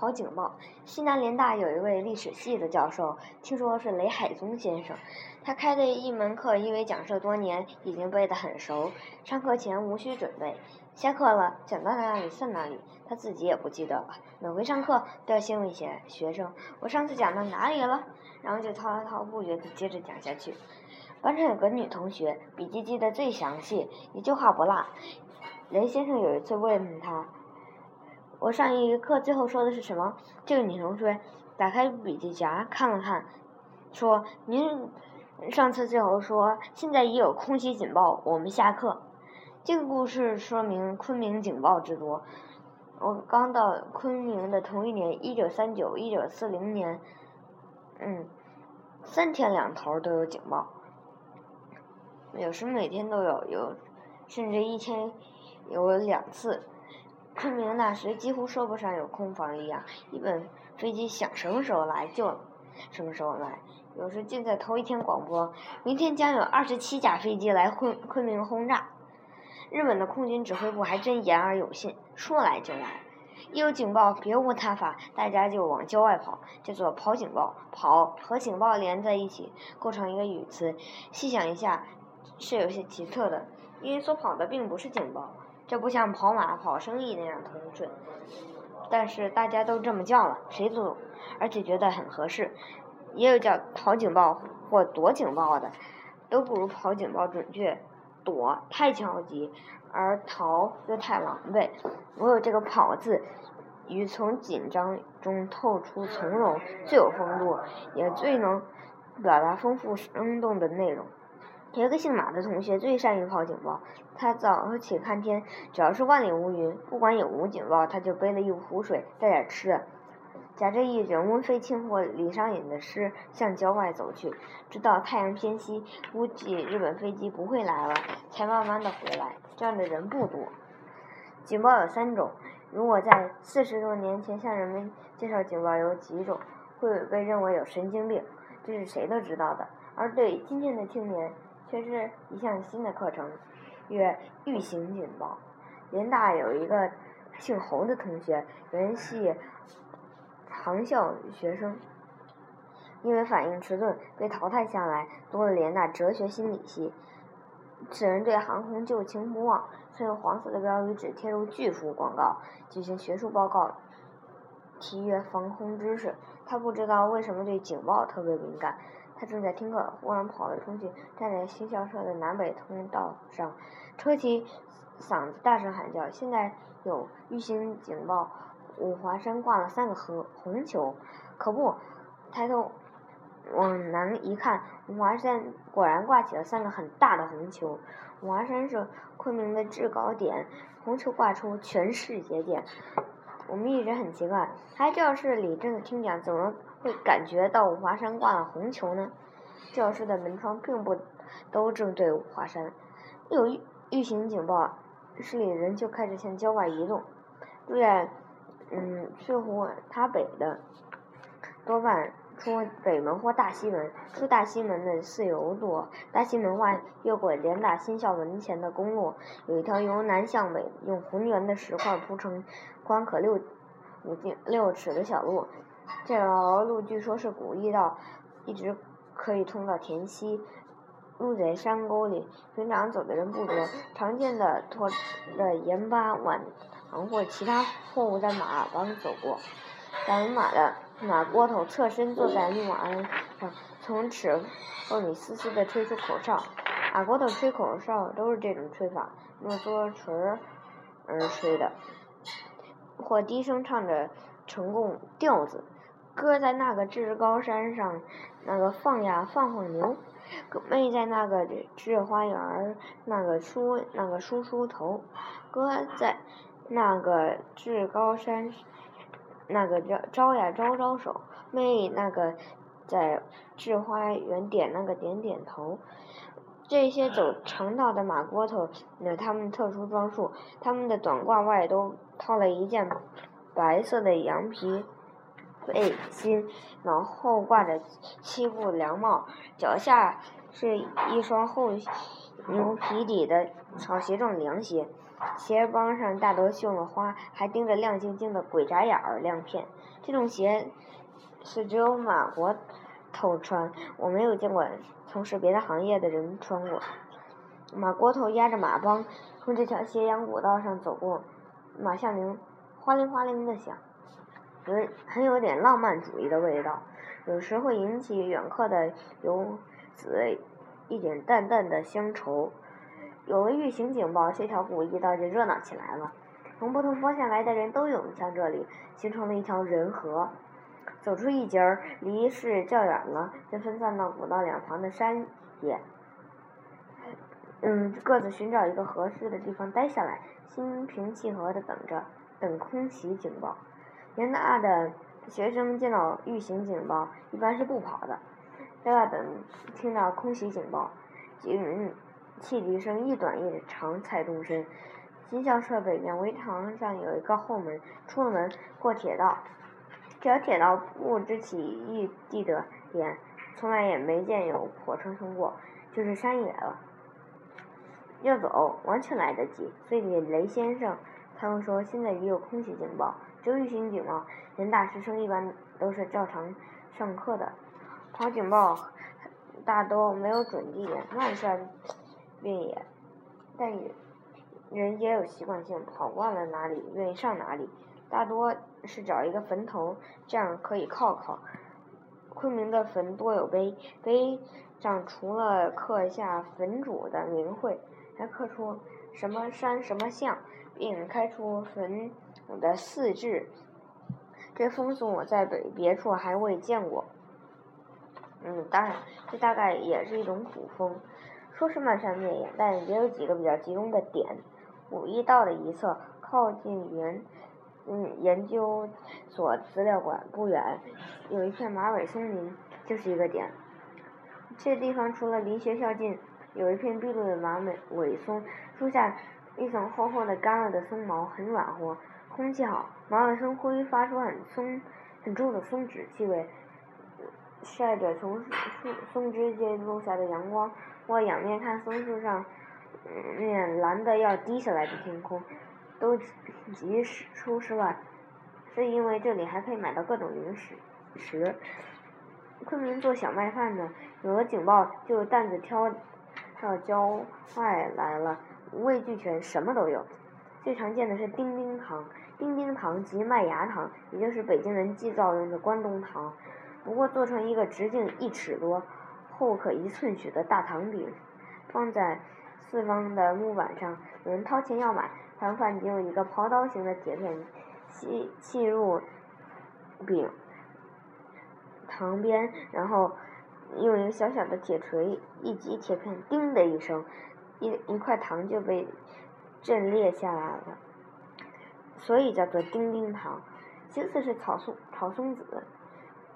跑警报。西南联大有一位历史系的教授，听说是雷海宗先生。他开的一门课，因为讲授多年，已经背得很熟，上课前无需准备。下课了，讲到哪里算哪里，他自己也不记得了。每回上课都要先问一些学生：“我上次讲到哪里了？”然后就滔滔不绝地接着讲下去。班上有个女同学，笔记记得最详细，一句话不落。雷先生有一次问他：“我上一课最后说的是什么？”这个女同学打开笔记夹看了看，说：“您上次最后说现在已有空袭警报，我们下课。”这个故事说明昆明警报之多。我刚到昆明的同一年，一九三九、一九四零年，嗯，三天两头都有警报，有时每天都有，有甚至一天有两次。昆明那时几乎说不上有空房一样，一本飞机想什么时候来就什么时候来。有时竟在头一天广播，明天将有二十七架飞机来昆昆明轰炸。日本的空军指挥部还真言而有信，说来就来。一有警报，别无他法，大家就往郊外跑，叫做跑警报。跑和警报连在一起，构成一个语词。细想一下，是有些奇特的，因为所跑的并不是警报，这不像跑马、跑生意那样通顺。但是大家都这么叫了，谁都懂而且觉得很合适。也有叫逃警报或躲警报的，都不如跑警报准确。躲太焦急，而逃又太狼狈。我有这个“跑”字，与从紧张中透出从容，最有风度，也最能表达丰富生动的内容。有一个姓马的同学最善于跑警报。他早起看天，只要是万里无云，不管有无警报，他就背了一壶水，带点吃的。夹着一卷温飞卿或李商隐的诗向郊外走去，直到太阳偏西，估计日本飞机不会来了，才慢慢的回来。这样的人不多。警报有三种，如果在四十多年前向人们介绍警报有几种，会被认为有神经病，这是谁都知道的。而对今天的青年，却是一项新的课程，曰预警警报。联大有一个姓侯的同学，原系。航校学生因为反应迟钝被淘汰下来，读了联大哲学心理系。此人对航空旧情不忘，曾用黄色的标语纸贴入巨幅广告，举行学术报告，提阅“防空知识”。他不知道为什么对警报特别敏感。他正在听课，忽然跑了出去，站在新校舍的南北通道上，扯起嗓子大声喊叫：“现在有预警警报！”五华山挂了三个红红球，可不，抬头往南一看，五华山果然挂起了三个很大的红球。五华山是昆明的制高点，红球挂出，全市节点。我们一直很奇怪，还教室里正在听讲，怎么会感觉到五华山挂了红球呢？教室的门窗并不都正对五华山，有预预警警报，室里人就开始向郊外移动，住在。嗯，翠湖塔北的多半出北门或大西门，出大西门的自由路。大西门外越过联大新校门前的公路，有一条由南向北用浑圆的石块铺成、宽可六五径六尺的小路。这条路据说是古驿道，一直可以通到田西。路在山沟里，平常走的人不多，常见的拖着盐巴碗。糖或其他货物在马帮走过，赶马的马锅头侧身坐在木马上，从齿缝里嘶嘶地吹出口哨。马锅头吹口哨都是这种吹法，用嘬锤儿吹的，或低声唱着成贡调子，哥在那个至高山上，那个放呀放放牛，妹在那个栀花园，那个梳那个梳梳头，哥在。那个至高山，那个招招呀招招手，妹那个在志花园点那个点点头，这些走长道的马锅头有他们特殊装束，他们的短褂外都套了一件白色的羊皮背心，脑后挂着七步凉帽，脚下是一双厚牛皮底的草鞋状凉鞋。鞋帮上大多绣了花，还钉着亮晶晶的鬼眨眼儿亮片。这种鞋是只有马国头穿，我没有见过从事别的行业的人穿过。马国头压着马帮，从这条斜阳古道上走过，马下铃哗铃哗铃的响，有很有点浪漫主义的味道。有时会引起远客的游子一点淡淡的乡愁。有了预警警报，这条古驿道就热闹起来了。从不同方向来的人都涌向这里，形成了一条人河。走出一截儿，离市较远了，就分散到古道两旁的山野。嗯，各自寻找一个合适的地方待下来，心平气和的等着，等空袭警报。联大的学生见到预警警报，一般是不跑的，在外等听到空袭警报。警汽笛声一短一长才动身。新校舍北面围墙上有一个后门，出了门过铁道。这条铁道不知起义地的点，从来也没见有火车通过，就是山野了。要走完全来得及，所以雷先生他们说现在也有空袭警报，只有预警警报。人大师生一般都是照常上课的，跑警报大都没有准地点，漫山遍野，但人也有习惯性，跑惯了哪里愿意上哪里，大多是找一个坟头，这样可以靠靠。昆明的坟多有碑，碑上除了刻下坟主的名讳。还刻出什么山什么像，并开出坟的四志，这风俗我在北别处还未见过。嗯，当然，这大概也是一种古风。说是漫山遍野，但也有几个比较集中的点。五一道的一侧，靠近原嗯研究所资料馆不远，有一片马尾松林，就是一个点。这地方除了离学校近。有一片碧绿的马尾尾松，树下一层厚厚的干了的松毛，很软和，空气好。马尾松会发出很松、很重的松脂气味，晒着从树松枝间落下的阳光。我仰面看松树上面蓝的要滴下来的天空，都急出室外，是因为这里还可以买到各种零食。食。昆明做小麦饭的，有了警报就担子挑。到郊外来了，五味俱全，什么都有。最常见的是丁丁糖，丁丁糖即麦芽糖，也就是北京人祭灶用的关东糖，不过做成一个直径一尺多、厚可一寸许的大糖饼，放在四方的木板上。有人掏钱要买，糖贩就用一个刨刀形的铁片砌砌入饼糖边，然后。用一个小小的铁锤一击铁片，叮的一声，一一块糖就被震裂下来了，所以叫做叮叮糖。其次是草松草松子，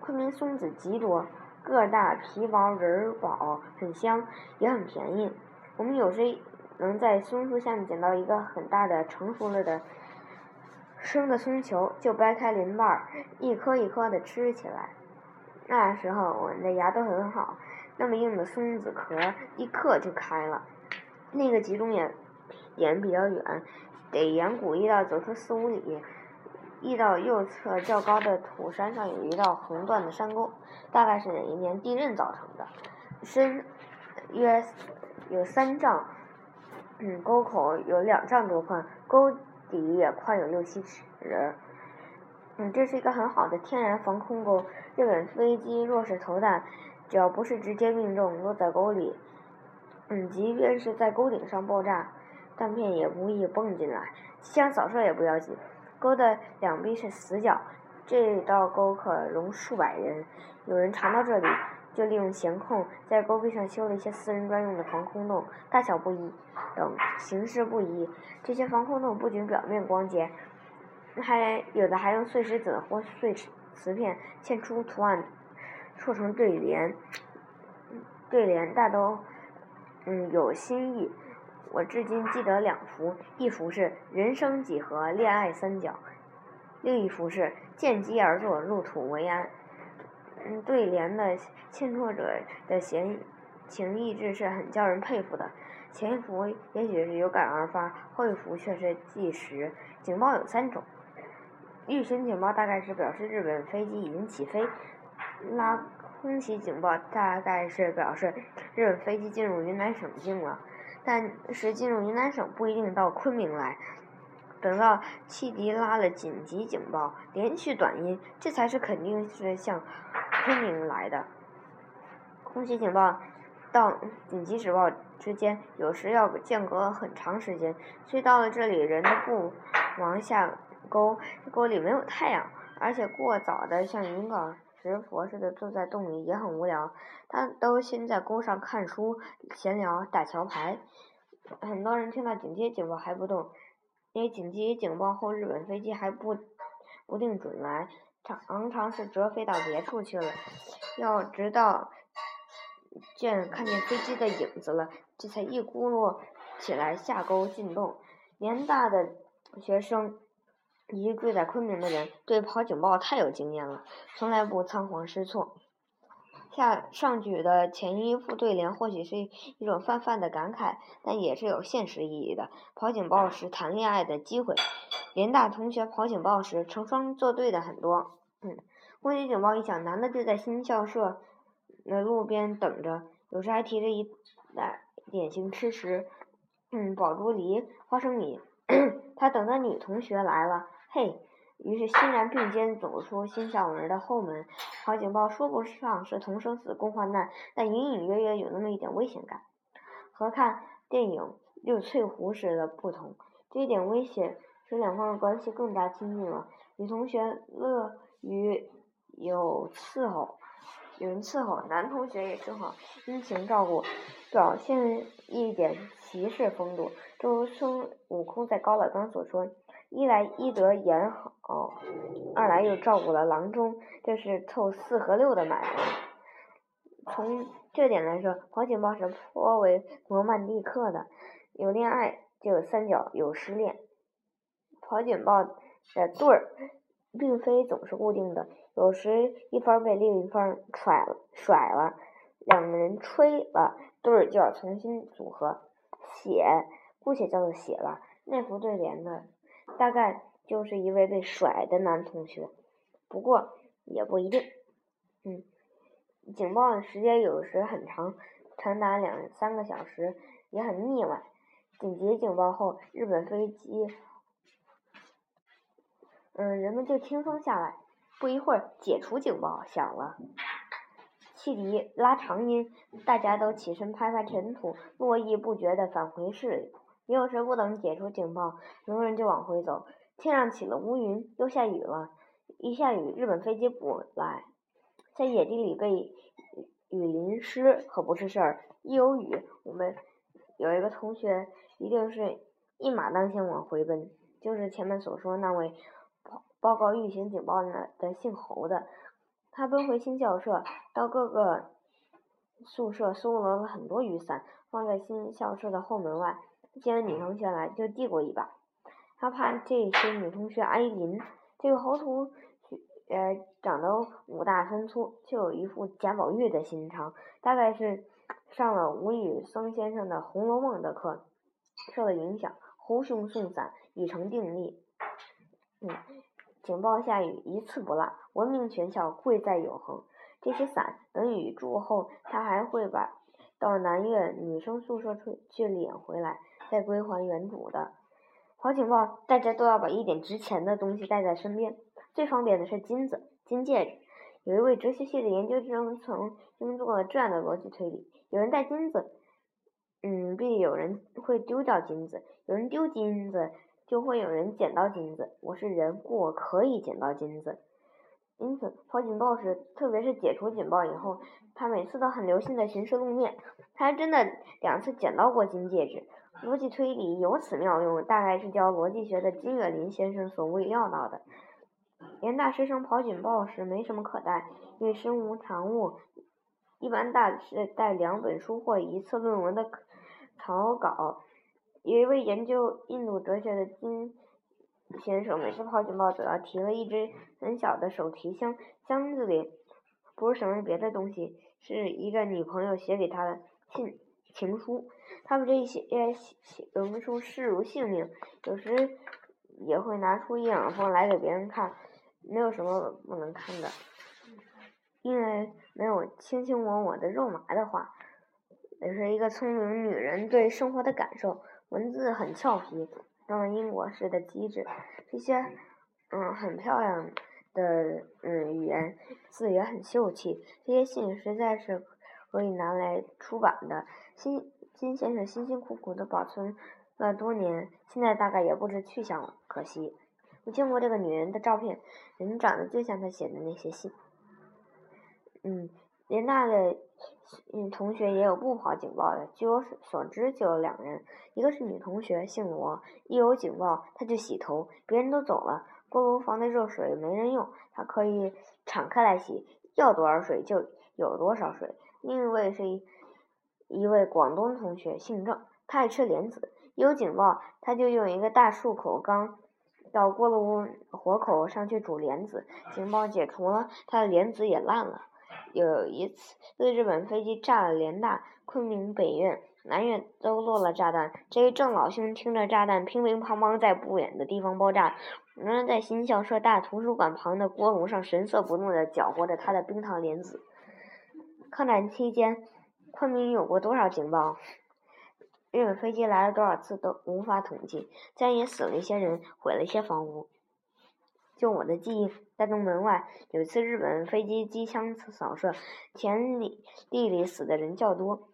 昆明松子极多，个大，皮薄，仁儿薄，很香，也很便宜。我们有时能在松树下面捡到一个很大的成熟了的生的松球，就掰开鳞瓣儿，一颗一颗的吃起来。那时候我们的牙都很好，那么硬的松子壳一刻就开了。那个集中点点比较远，得沿古驿道走出四五里。驿道右侧较高的土山上有一道横断的山沟，大概是哪一年地震造成的，深约有三丈，嗯，沟口有两丈多宽，沟底也宽有六七尺。嗯，这是一个很好的天然防空沟。日本飞机若是投弹，只要不是直接命中，落在沟里，嗯，即便是在沟顶上爆炸，弹片也不易蹦进来。枪扫射也不要紧。沟的两壁是死角，这道沟可容数百人。有人常到这里，就利用闲空，在沟壁上修了一些私人专用的防空洞，大小不一，等形式不一。这些防空洞不仅表面光洁。还有的还用碎石子或碎瓷片嵌出图案，铸成对联。对联大都嗯有新意。我至今记得两幅，一幅是“人生几何，恋爱三角”，另一幅是“见机而作，入土为安”。嗯，对联的嵌拓者的闲情逸致是很叫人佩服的。前一幅也许是有感而发，后一幅却是计时。警报有三种，预先警报大概是表示日本飞机已经起飞，拉空袭警报大概是表示日本飞机进入云南省境了，但是进入云南省不一定到昆明来。等到汽笛拉了紧急警报，连续短音，这才是肯定是向昆明来的。空袭警报到紧急警报之间，有时要间隔很长时间，所以到了这里，人都不往下沟，沟里没有太阳，而且过早的向云岗石佛似的坐在洞里也很无聊，他都先在沟上看书、闲聊、打桥牌。很多人听到紧急警报还不动。因为紧急警报后，日本飞机还不不定准来，常常是折飞到别处去了，要直到见看见飞机的影子了，这才一咕噜起来下沟进洞。联大的学生，以及住在昆明的人，对跑警报太有经验了，从来不仓皇失措。下上举的前一副对联或许是一种泛泛的感慨，但也是有现实意义的。跑警报时谈恋爱的机会，联大同学跑警报时成双作对的很多。嗯，空袭警报一响，男的就在新校舍的路边等着，有时还提着一袋点心吃食，嗯，宝珠梨、花生米。他等的女同学来了，嘿。于是欣然并肩走出新校门的后门，好警报说不上是同生死共患难，但隐隐约约有那么一点危险感，和看电影《六翠湖》时的不同。这一点危险使两方的关系更加亲近了。女同学乐于有伺候，有人伺候；男同学也正好殷勤照顾，表现一点骑士风度。正如孙悟空在《高老庄》所说。一来医德言好，二来又照顾了郎中，这是凑四和六的买卖。从这点来说，跑警报是颇为罗曼蒂克的。有恋爱就有三角，有失恋。跑警报的对儿，并非总是固定的，有时一方被另一方甩甩了，两个人吹了，对儿就要重新组合。写，姑且叫做写了。那幅对联呢？大概就是一位被甩的男同学，不过也不一定。嗯，警报的时间有时很长，长达两三个小时，也很腻歪。紧急警报后，日本飞机，嗯，人们就轻松下来。不一会儿，解除警报响了，汽笛拉长音，大家都起身拍拍尘土，络绎不绝地返回室里。有时不等解除警报，很多人就往回走。天上起了乌云，又下雨了。一下雨，日本飞机不来，在野地里被雨淋湿可不是事儿。一有雨，我们有一个同学一定是一马当先往回奔，就是前面所说那位报报告预警警报的的姓侯的。他奔回新校舍，到各个宿舍搜罗了很多雨伞，放在新校舍的后门外。见女同学来，就递过一把。他怕这些女同学挨淋。这个侯同学，呃，长得五大三粗，却有一副贾宝玉的心肠。大概是上了吴宇森先生的《红楼梦》的课，受了影响。侯兄送伞已成定例。嗯，警报下雨一次不落，闻名全校，贵在永恒。这些伞等雨住后，他还会把到南院女生宿舍去去领回来。再归还原主的。好警报，大家都要把一点值钱的东西带在身边。最方便的是金子、金戒指。有一位哲学系的研究生曾经做了这样的逻辑推理：有人带金子，嗯，必有人会丢掉金子；有人丢金子，就会有人捡到金子。我是人，故我可以捡到金子。因此，跑警报时，特别是解除警报以后，他每次都很留心的巡视路面。他还真的两次捡到过金戒指。逻辑推理有此妙用，大概是教逻辑学的金岳霖先生所未料到的。联大师生跑警报时没什么可带，因为身无长物，一般大是带两本书或一次论文的草稿。有一位研究印度哲学的金先生，每次跑警报都要提了一只很小的手提箱，箱子里不是什么别的东西，是一个女朋友写给他的信。情书。他们这些情书视如性命，有时也会拿出一两封来给别人看。没有什么不能看的，因为没有卿卿我我的肉麻的话。也是一个聪明女人对生活的感受，文字很俏皮，像英国式的机智，这些嗯很漂亮的嗯语言，字也很秀气。这些信实在是可以拿来出版的。金金先生辛辛苦苦的保存了多年，现在大概也不知去向了，可惜。我见过这个女人的照片，人长得就像她写的那些信。嗯，联大的嗯同学也有不跑警报的，据我所知就有两人，一个是女同学，姓罗，一有警报她就洗头，别人都走了，锅炉房的热水没人用，她可以敞开来洗，要多少水就有多少水。另一位是一一位广东同学，姓郑，他爱吃莲子，有警报他就用一个大漱口缸。到锅炉火口上去煮莲子，警报解除了，他的莲子也烂了。有一次，日本飞机炸了联大、昆明北院、南院都落了炸弹。这位郑老兄听着炸弹乒乒乓乓在不远的地方爆炸，仍然在新校舍大图书馆旁的锅炉上神色不动地搅和着他的冰糖莲子。抗战期间，昆明有过多少警报？日本飞机来了多少次都无法统计，自然也死了一些人，毁了一些房屋。就我的记忆，在东门外有一次日本飞机机枪扫射，田里地里死的人较多。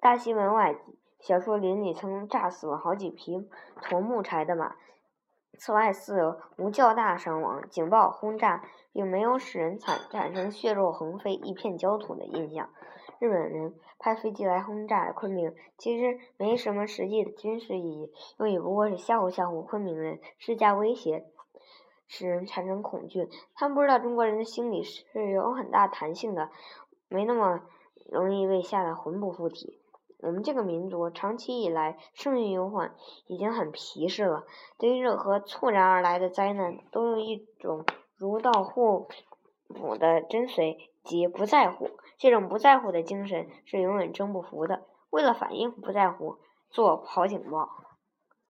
大西门外小树林里曾炸死了好几匹驮木柴的马。此外，似无较大伤亡。警报轰炸并没有使人产产生血肉横飞、一片焦土的印象。日本人派飞机来轰炸昆明，其实没什么实际的军事意义，用也不过是吓唬吓唬昆明人，施加威胁，使人产生恐惧。他们不知道中国人的心理是有很大弹性的，没那么容易被吓得魂不附体。我们这个民族长期以来生于忧患，已经很皮实了，对于任何猝然而来的灾难，都有一种如到互补的真髓即不在乎。这种不在乎的精神是永远征不服的。为了反应不在乎，做好警报。